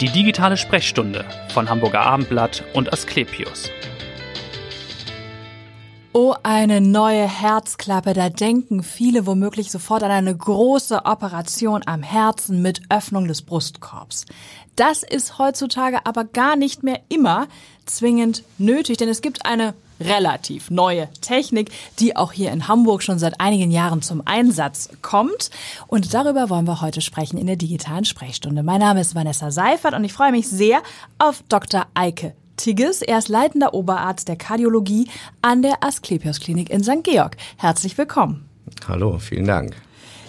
Die digitale Sprechstunde von Hamburger Abendblatt und Asklepios. Oh, eine neue Herzklappe. Da denken viele womöglich sofort an eine große Operation am Herzen mit Öffnung des Brustkorbs. Das ist heutzutage aber gar nicht mehr immer zwingend nötig, denn es gibt eine relativ neue Technik, die auch hier in Hamburg schon seit einigen Jahren zum Einsatz kommt. Und darüber wollen wir heute sprechen in der digitalen Sprechstunde. Mein Name ist Vanessa Seifert und ich freue mich sehr auf Dr. Eike Tigges. Er ist leitender Oberarzt der Kardiologie an der Asklepios Klinik in St. Georg. Herzlich willkommen. Hallo, vielen Dank.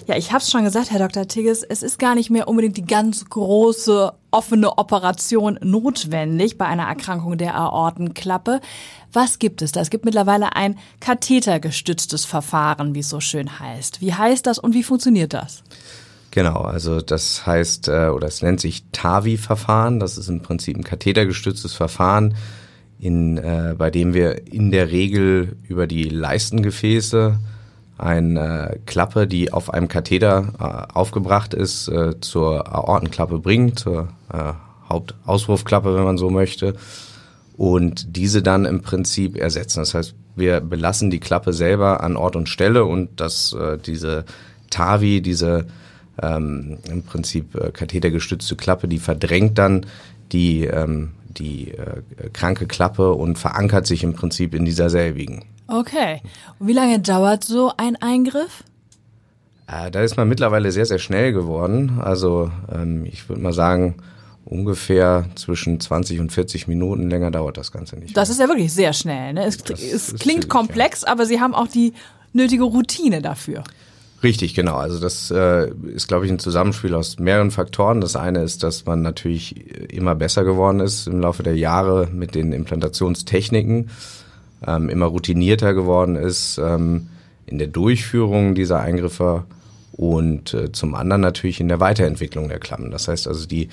Ja, ich habe es schon gesagt, Herr Dr. Tigges, es ist gar nicht mehr unbedingt die ganz große offene Operation notwendig bei einer Erkrankung der Aortenklappe. Was gibt es da? Es gibt mittlerweile ein kathetergestütztes Verfahren, wie es so schön heißt. Wie heißt das und wie funktioniert das? Genau, also das heißt, äh, oder es nennt sich TAVI-Verfahren. Das ist im Prinzip ein kathetergestütztes Verfahren, in, äh, bei dem wir in der Regel über die Leistengefäße eine Klappe, die auf einem Katheter äh, aufgebracht ist, äh, zur Aortenklappe bringen, zur äh, Hauptauswurfklappe, wenn man so möchte, und diese dann im Prinzip ersetzen. Das heißt, wir belassen die Klappe selber an Ort und Stelle und dass äh, diese TAVI, diese ähm, im Prinzip äh, kathetergestützte Klappe, die verdrängt dann die, ähm, die äh, kranke Klappe und verankert sich im Prinzip in dieser selbigen. Okay. Und wie lange dauert so ein Eingriff? Äh, da ist man mittlerweile sehr, sehr schnell geworden. Also ähm, ich würde mal sagen, ungefähr zwischen 20 und 40 Minuten länger dauert das Ganze nicht. Das ist ja wirklich sehr schnell. Ne? Es, es klingt komplex, ja. aber Sie haben auch die nötige Routine dafür. Richtig, genau. Also das äh, ist, glaube ich, ein Zusammenspiel aus mehreren Faktoren. Das eine ist, dass man natürlich immer besser geworden ist im Laufe der Jahre mit den Implantationstechniken, ähm, immer routinierter geworden ist ähm, in der Durchführung dieser Eingriffe und äh, zum anderen natürlich in der Weiterentwicklung der Klappen. Das heißt also die,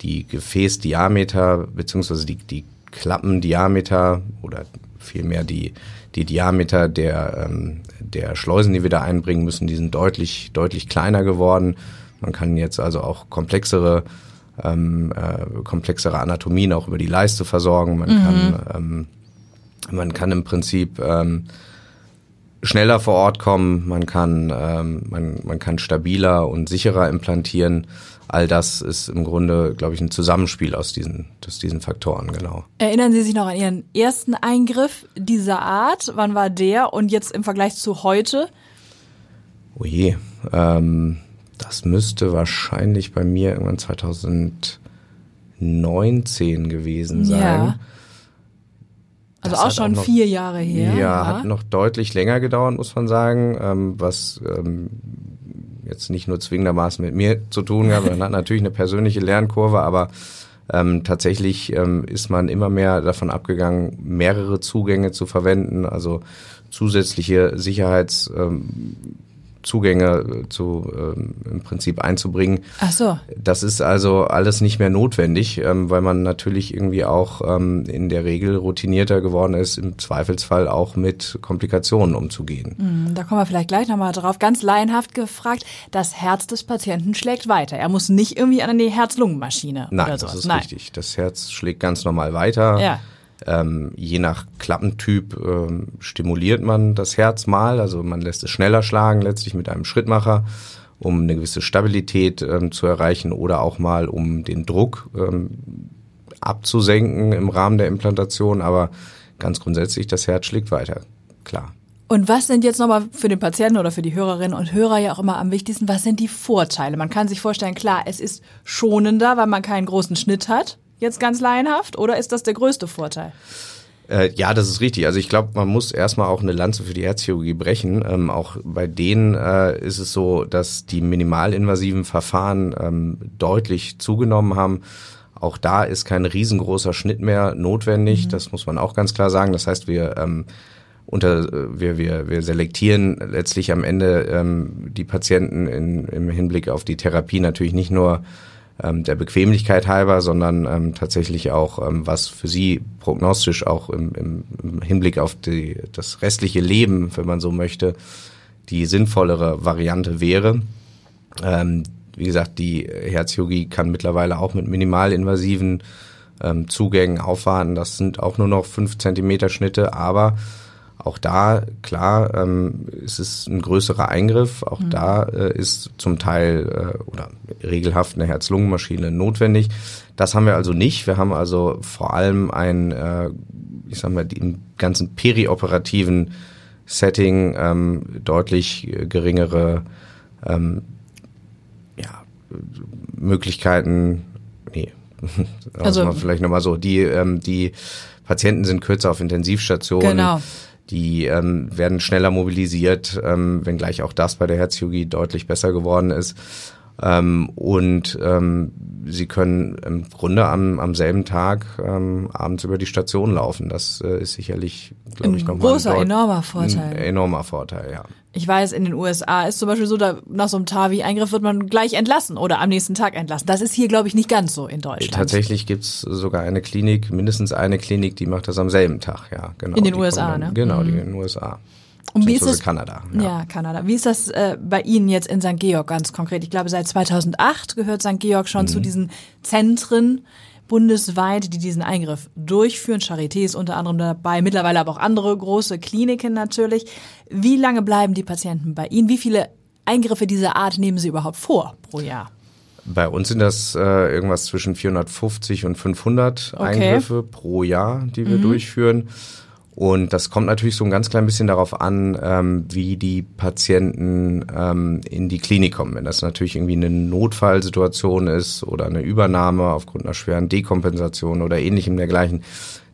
die Gefäßdiameter beziehungsweise die, die Klappendiameter oder vielmehr die, die Diameter der, ähm, der Schleusen, die wir da einbringen müssen, die sind deutlich, deutlich kleiner geworden. Man kann jetzt also auch komplexere, ähm, äh, komplexere Anatomien auch über die Leiste versorgen. Man mhm. kann, ähm, man kann im Prinzip ähm, schneller vor Ort kommen, man kann, ähm, man, man kann stabiler und sicherer implantieren all das ist im Grunde, glaube ich, ein Zusammenspiel aus diesen, aus diesen Faktoren, genau. Erinnern Sie sich noch an Ihren ersten Eingriff dieser Art? Wann war der und jetzt im Vergleich zu heute? Oh je, ähm, das müsste wahrscheinlich bei mir irgendwann 2019 gewesen sein. Ja. Also das auch schon auch noch, vier Jahre her. Ja, ja, hat noch deutlich länger gedauert, muss man sagen, ähm, was ähm, jetzt nicht nur zwingendermaßen mit mir zu tun gehabt, man hat natürlich eine persönliche Lernkurve, aber ähm, tatsächlich ähm, ist man immer mehr davon abgegangen, mehrere Zugänge zu verwenden, also zusätzliche Sicherheits ähm, Zugänge äh, zu ähm, im Prinzip einzubringen. Ach so. Das ist also alles nicht mehr notwendig, ähm, weil man natürlich irgendwie auch ähm, in der Regel routinierter geworden ist, im Zweifelsfall auch mit Komplikationen umzugehen. Mhm, da kommen wir vielleicht gleich nochmal drauf. Ganz laienhaft gefragt, das Herz des Patienten schlägt weiter. Er muss nicht irgendwie an die Herz-Lungen-Maschine Nein, oder sowas. das ist Nein. richtig. Das Herz schlägt ganz normal weiter. Ja. Ähm, je nach Klappentyp ähm, stimuliert man das Herz mal, also man lässt es schneller schlagen, letztlich mit einem Schrittmacher, um eine gewisse Stabilität ähm, zu erreichen oder auch mal um den Druck ähm, abzusenken im Rahmen der Implantation. Aber ganz grundsätzlich, das Herz schlägt weiter, klar. Und was sind jetzt nochmal für den Patienten oder für die Hörerinnen und Hörer ja auch immer am wichtigsten, was sind die Vorteile? Man kann sich vorstellen, klar, es ist schonender, weil man keinen großen Schnitt hat jetzt ganz laienhaft oder ist das der größte Vorteil? Äh, ja, das ist richtig. Also ich glaube, man muss erstmal auch eine Lanze für die Herzchirurgie brechen. Ähm, auch bei denen äh, ist es so, dass die minimalinvasiven Verfahren ähm, deutlich zugenommen haben. Auch da ist kein riesengroßer Schnitt mehr notwendig. Mhm. Das muss man auch ganz klar sagen. Das heißt, wir ähm, unter wir, wir, wir selektieren letztlich am Ende ähm, die Patienten in, im Hinblick auf die Therapie natürlich nicht nur ähm, der Bequemlichkeit halber, sondern ähm, tatsächlich auch, ähm, was für sie prognostisch auch im, im, Hinblick auf die, das restliche Leben, wenn man so möchte, die sinnvollere Variante wäre. Ähm, wie gesagt, die Herzchirurgie kann mittlerweile auch mit minimalinvasiven ähm, Zugängen aufwarten. Das sind auch nur noch fünf Zentimeter Schnitte, aber auch da, klar, ähm, ist es ein größerer Eingriff. Auch mhm. da äh, ist zum Teil äh, oder regelhaft eine Herz-Lungen-Maschine notwendig. Das haben wir also nicht. Wir haben also vor allem ein, äh, ich sag mal, im ganzen perioperativen Setting ähm, deutlich geringere ähm, ja, Möglichkeiten, nee, also vielleicht nochmal so, die, ähm, die Patienten sind kürzer auf Intensivstationen. Genau. Die ähm, werden schneller mobilisiert, ähm, wenngleich auch das bei der Herzchirurgie deutlich besser geworden ist. Ähm, und ähm, sie können im Grunde am, am selben Tag ähm, abends über die Station laufen. Das äh, ist sicherlich, glaube ich, nochmal ein großer, enormer Vorteil. Ein enormer Vorteil, ja. Ich weiß, in den USA ist zum Beispiel so, da nach so einem TAVI-Eingriff wird man gleich entlassen oder am nächsten Tag entlassen. Das ist hier, glaube ich, nicht ganz so in Deutschland. Tatsächlich gibt's sogar eine Klinik, mindestens eine Klinik, die macht das am selben Tag, ja. Genau. In den USA, dann, ne? Genau, die mhm. in den USA. Und wie ist das? Kanada. Ja. ja, Kanada. Wie ist das äh, bei Ihnen jetzt in St. Georg ganz konkret? Ich glaube, seit 2008 gehört St. Georg schon mhm. zu diesen Zentren bundesweit, die diesen Eingriff durchführen. Charité ist unter anderem dabei, mittlerweile aber auch andere große Kliniken natürlich. Wie lange bleiben die Patienten bei Ihnen? Wie viele Eingriffe dieser Art nehmen Sie überhaupt vor pro Jahr? Bei uns sind das äh, irgendwas zwischen 450 und 500 okay. Eingriffe pro Jahr, die wir mhm. durchführen. Und das kommt natürlich so ein ganz klein bisschen darauf an, ähm, wie die Patienten ähm, in die Klinik kommen. Wenn das natürlich irgendwie eine Notfallsituation ist oder eine Übernahme aufgrund einer schweren Dekompensation oder ähnlichem dergleichen,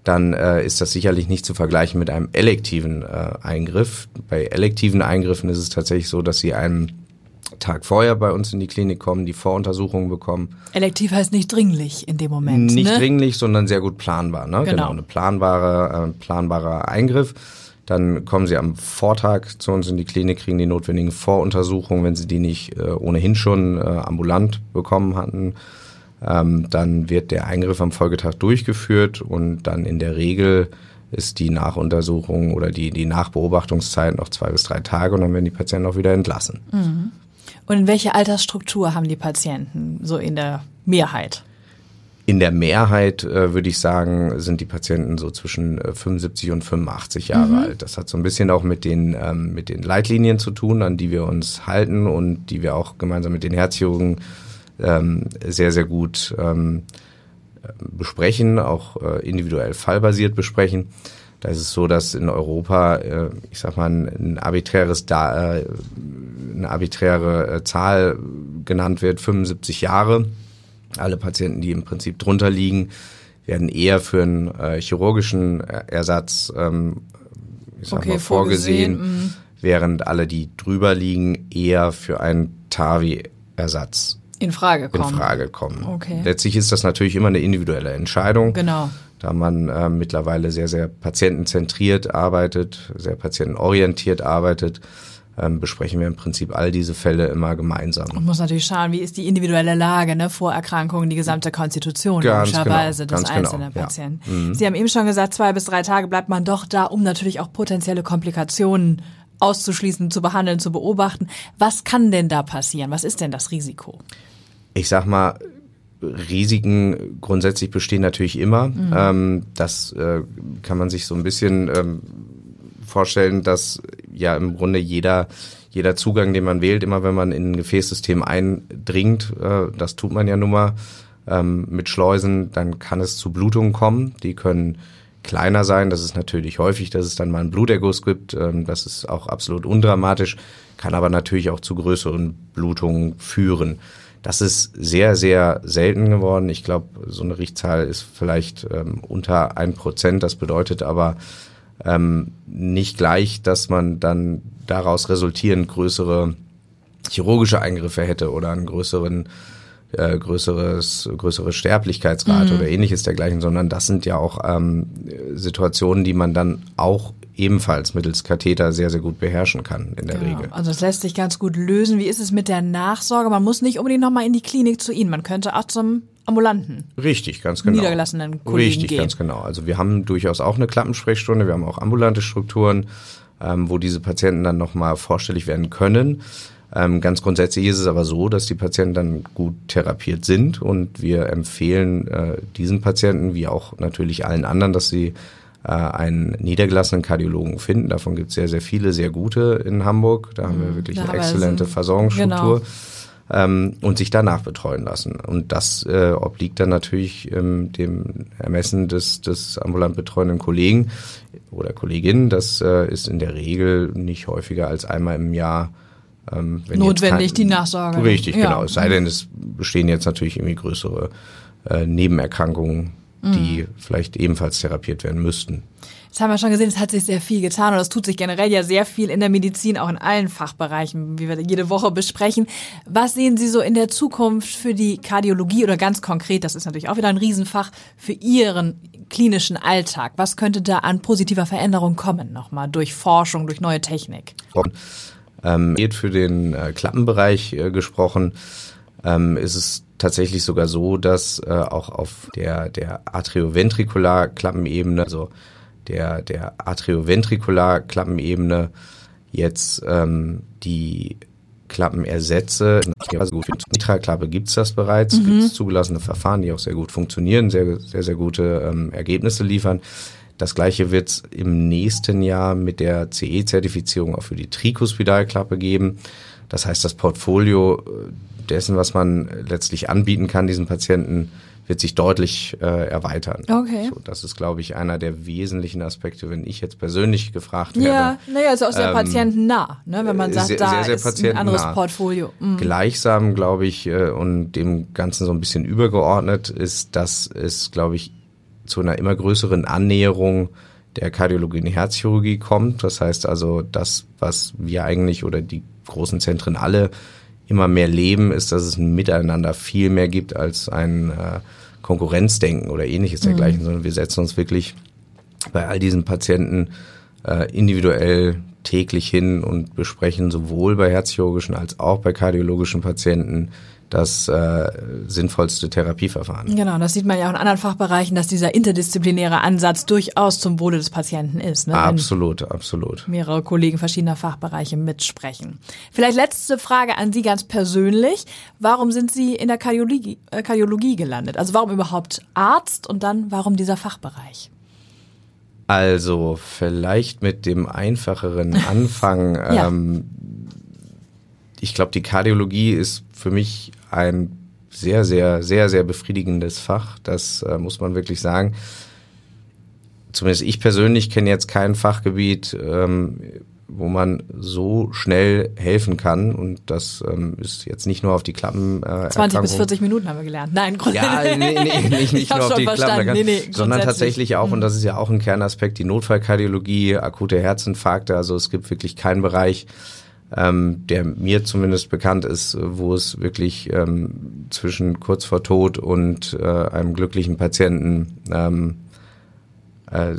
dann äh, ist das sicherlich nicht zu vergleichen mit einem elektiven äh, Eingriff. Bei elektiven Eingriffen ist es tatsächlich so, dass sie einem Tag vorher bei uns in die Klinik kommen, die Voruntersuchungen bekommen. Elektiv heißt nicht dringlich in dem Moment. Nicht ne? dringlich, sondern sehr gut planbar. Ne? Genau. genau, eine planbare, äh, planbarer Eingriff. Dann kommen sie am Vortag zu uns in die Klinik, kriegen die notwendigen Voruntersuchungen, wenn sie die nicht äh, ohnehin schon äh, ambulant bekommen hatten. Ähm, dann wird der Eingriff am Folgetag durchgeführt und dann in der Regel ist die Nachuntersuchung oder die, die Nachbeobachtungszeit noch zwei bis drei Tage und dann werden die Patienten auch wieder entlassen. Mhm. Und in welche Altersstruktur haben die Patienten so in der Mehrheit? In der Mehrheit äh, würde ich sagen, sind die Patienten so zwischen äh, 75 und 85 Jahre mhm. alt. Das hat so ein bisschen auch mit den, ähm, mit den Leitlinien zu tun, an die wir uns halten und die wir auch gemeinsam mit den Herzchirurgen ähm, sehr, sehr gut ähm, besprechen, auch äh, individuell fallbasiert besprechen. Da ist es so, dass in Europa, äh, ich sag mal, ein, arbiträres da, äh, eine arbiträre äh, Zahl genannt wird, 75 Jahre. Alle Patienten, die im Prinzip drunter liegen, werden eher für einen äh, chirurgischen Ersatz ähm, ich sag okay, mal, vorgesehen, vorgesehen. Mhm. während alle, die drüber liegen, eher für einen TAVI-Ersatz in Frage kommen. In Frage kommen. Okay. Letztlich ist das natürlich immer eine individuelle Entscheidung. Genau. Da man äh, mittlerweile sehr, sehr patientenzentriert arbeitet, sehr patientenorientiert arbeitet, ähm, besprechen wir im Prinzip all diese Fälle immer gemeinsam. Und muss natürlich schauen, wie ist die individuelle Lage, ne, Vorerkrankungen, die gesamte Konstitution ganz logischerweise genau, des einzelnen genau, Patienten. Ja. Mhm. Sie haben eben schon gesagt, zwei bis drei Tage bleibt man doch da, um natürlich auch potenzielle Komplikationen auszuschließen, zu behandeln, zu beobachten. Was kann denn da passieren? Was ist denn das Risiko? Ich sag mal, Risiken grundsätzlich bestehen natürlich immer. Mhm. Ähm, das äh, kann man sich so ein bisschen ähm, vorstellen, dass ja im Grunde jeder jeder Zugang, den man wählt, immer wenn man in ein Gefäßsystem eindringt, äh, das tut man ja nun mal ähm, mit Schleusen, dann kann es zu Blutungen kommen. Die können kleiner sein. Das ist natürlich häufig, dass es dann mal einen Bluterguss gibt. Ähm, das ist auch absolut undramatisch, kann aber natürlich auch zu größeren Blutungen führen. Das ist sehr, sehr selten geworden. Ich glaube, so eine Richtzahl ist vielleicht ähm, unter ein Prozent. Das bedeutet aber ähm, nicht gleich, dass man dann daraus resultierend größere chirurgische Eingriffe hätte oder einen größeren äh, größeres, größere Sterblichkeitsrate mhm. oder ähnliches dergleichen, sondern das sind ja auch ähm, Situationen, die man dann auch ebenfalls mittels Katheter sehr, sehr gut beherrschen kann in der genau. Regel. Also das lässt sich ganz gut lösen. Wie ist es mit der Nachsorge? Man muss nicht unbedingt nochmal in die Klinik zu Ihnen. Man könnte auch zum ambulanten. Richtig, ganz genau. Niedergelassenen Kollegen Richtig, gehen. ganz genau. Also wir haben durchaus auch eine Klappensprechstunde. Wir haben auch ambulante Strukturen, ähm, wo diese Patienten dann nochmal vorstellig werden können. Ähm, ganz grundsätzlich ist es aber so, dass die Patienten dann gut therapiert sind und wir empfehlen äh, diesen Patienten wie auch natürlich allen anderen, dass sie äh, einen niedergelassenen Kardiologen finden. Davon gibt es sehr, sehr viele, sehr gute in Hamburg. Da haben wir mhm. wirklich eine exzellente Versorgungsstruktur. Genau. Ähm, und sich danach betreuen lassen. Und das äh, obliegt dann natürlich ähm, dem Ermessen des, des ambulant betreuenden Kollegen oder Kollegin. Das äh, ist in der Regel nicht häufiger als einmal im Jahr ähm, Notwendig, kein, die Nachsorge. Richtig, ja. genau. Es sei denn, es bestehen jetzt natürlich irgendwie größere äh, Nebenerkrankungen, die mhm. vielleicht ebenfalls therapiert werden müssten. Jetzt haben wir schon gesehen, es hat sich sehr viel getan und es tut sich generell ja sehr viel in der Medizin, auch in allen Fachbereichen, wie wir jede Woche besprechen. Was sehen Sie so in der Zukunft für die Kardiologie oder ganz konkret, das ist natürlich auch wieder ein Riesenfach, für Ihren klinischen Alltag? Was könnte da an positiver Veränderung kommen nochmal durch Forschung, durch neue Technik? Ähm, für den äh, Klappenbereich äh, gesprochen, ähm, ist es tatsächlich sogar so, dass äh, auch auf der, der Atrioventrikular-Klappenebene, also der, der Atrioventrikular-Klappenebene, jetzt ähm, die Klappenersätze, also gut, für die Mitralklappe gibt es das bereits, mhm. gibt es zugelassene Verfahren, die auch sehr gut funktionieren, sehr, sehr, sehr gute ähm, Ergebnisse liefern. Das gleiche wird es im nächsten Jahr mit der CE-Zertifizierung auch für die Trikospidalklappe geben. Das heißt, das Portfolio äh, dessen, was man letztlich anbieten kann, diesen Patienten, wird sich deutlich äh, erweitern. Okay. So, das ist, glaube ich, einer der wesentlichen Aspekte, wenn ich jetzt persönlich gefragt werde. Ja, naja, ist auch sehr ähm, patientennah, ne? wenn man sagt, sehr, da sehr, sehr ist ein anderes Portfolio. Mhm. Gleichsam, glaube ich, äh, und dem Ganzen so ein bisschen übergeordnet ist, dass es, glaube ich, zu einer immer größeren Annäherung der Kardiologie und Herzchirurgie kommt. Das heißt also, das, was wir eigentlich oder die großen Zentren alle immer mehr leben, ist, dass es ein Miteinander viel mehr gibt als ein äh, Konkurrenzdenken oder ähnliches mhm. dergleichen, sondern wir setzen uns wirklich bei all diesen Patienten äh, individuell täglich hin und besprechen sowohl bei herzchirurgischen als auch bei kardiologischen Patienten das äh, sinnvollste Therapieverfahren. Genau, das sieht man ja auch in anderen Fachbereichen, dass dieser interdisziplinäre Ansatz durchaus zum Wohle des Patienten ist. Ne? Absolut, absolut. Mehrere Kollegen verschiedener Fachbereiche mitsprechen. Vielleicht letzte Frage an Sie ganz persönlich. Warum sind Sie in der Kardiologie, äh, Kardiologie gelandet? Also warum überhaupt Arzt und dann warum dieser Fachbereich? Also vielleicht mit dem einfacheren Anfang. ja. ähm, ich glaube, die Kardiologie ist für mich ein sehr, sehr, sehr, sehr befriedigendes Fach. Das äh, muss man wirklich sagen. Zumindest ich persönlich kenne jetzt kein Fachgebiet, ähm, wo man so schnell helfen kann. Und das ähm, ist jetzt nicht nur auf die Klappen. Äh, 20 bis 40 Minuten haben wir gelernt. Nein, Ja, nee, nee, nicht, nicht nur auf die Klappen, nee, nee, sondern tatsächlich auch, und das ist ja auch ein Kernaspekt, die Notfallkardiologie, akute Herzinfarkte. Also es gibt wirklich keinen Bereich, ähm, der mir zumindest bekannt ist, wo es wirklich ähm, zwischen kurz vor Tod und äh, einem glücklichen Patienten ähm, äh,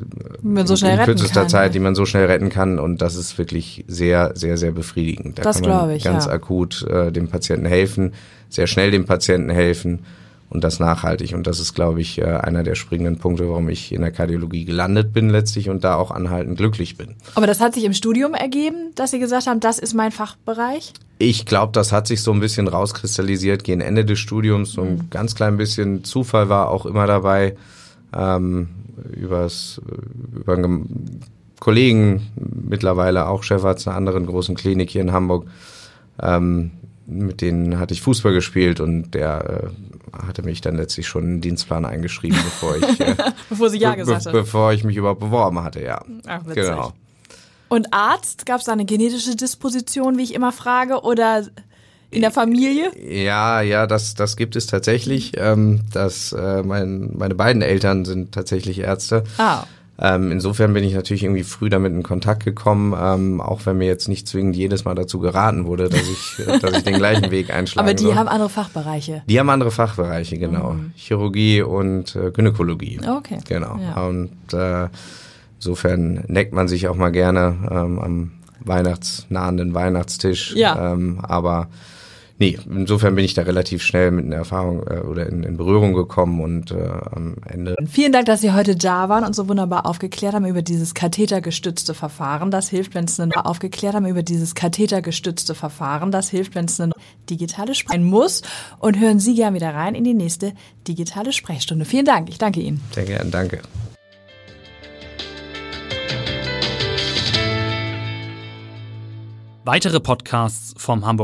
so in kürzester kann, Zeit, ja. die man so schnell retten kann. Und das ist wirklich sehr, sehr, sehr befriedigend. Da das kann man ich, ganz ja. akut äh, dem Patienten helfen, sehr schnell dem Patienten helfen und das nachhaltig. Und das ist, glaube ich, äh, einer der springenden Punkte, warum ich in der Kardiologie gelandet bin letztlich und da auch anhaltend glücklich bin. Aber das hat sich im Studium ergeben, dass Sie gesagt haben, das ist mein Fachbereich? Ich glaube, das hat sich so ein bisschen rauskristallisiert gegen Ende des Studiums. So ein mhm. ganz klein bisschen Zufall war auch immer dabei. Ähm, übers, über einen Kollegen, mittlerweile auch Chefarzt einer anderen großen Klinik hier in Hamburg, ähm, mit denen hatte ich Fußball gespielt und der äh, hatte mich dann letztlich schon in den Dienstplan eingeschrieben, bevor ich äh, bevor sie ja gesagt be bevor ich mich überhaupt beworben hatte, ja. Ach, genau. Und Arzt, gab es da eine genetische Disposition, wie ich immer frage, oder in der Familie? Ja, ja, das, das gibt es tatsächlich. Ähm, das, äh, mein, meine beiden Eltern sind tatsächlich Ärzte. Ah. Ähm, insofern bin ich natürlich irgendwie früh damit in Kontakt gekommen, ähm, auch wenn mir jetzt nicht zwingend jedes Mal dazu geraten wurde, dass ich, dass ich den gleichen Weg einschlage. Aber die soll. haben andere Fachbereiche. Die haben andere Fachbereiche, genau. Mhm. Chirurgie und äh, Gynäkologie. Okay. Genau. Ja. Und äh, insofern neckt man sich auch mal gerne ähm, am weihnachtsnahenden Weihnachtstisch. Ja. Ähm, aber nee, insofern bin ich da relativ schnell mit einer Erfahrung äh, oder in, in, Berührung gekommen und äh, am Ende. Vielen Dank, dass Sie heute da waren und so wunderbar aufgeklärt haben über dieses kathetergestützte Verfahren. Das hilft, wenn es eine aufgeklärt haben über dieses kathetergestützte Verfahren. Das hilft, wenn es eine digitale Sprechstunde muss. Und hören Sie gern wieder rein in die nächste digitale Sprechstunde. Vielen Dank. Ich danke Ihnen. Sehr gern, danke. Weitere Podcasts vom Hamburger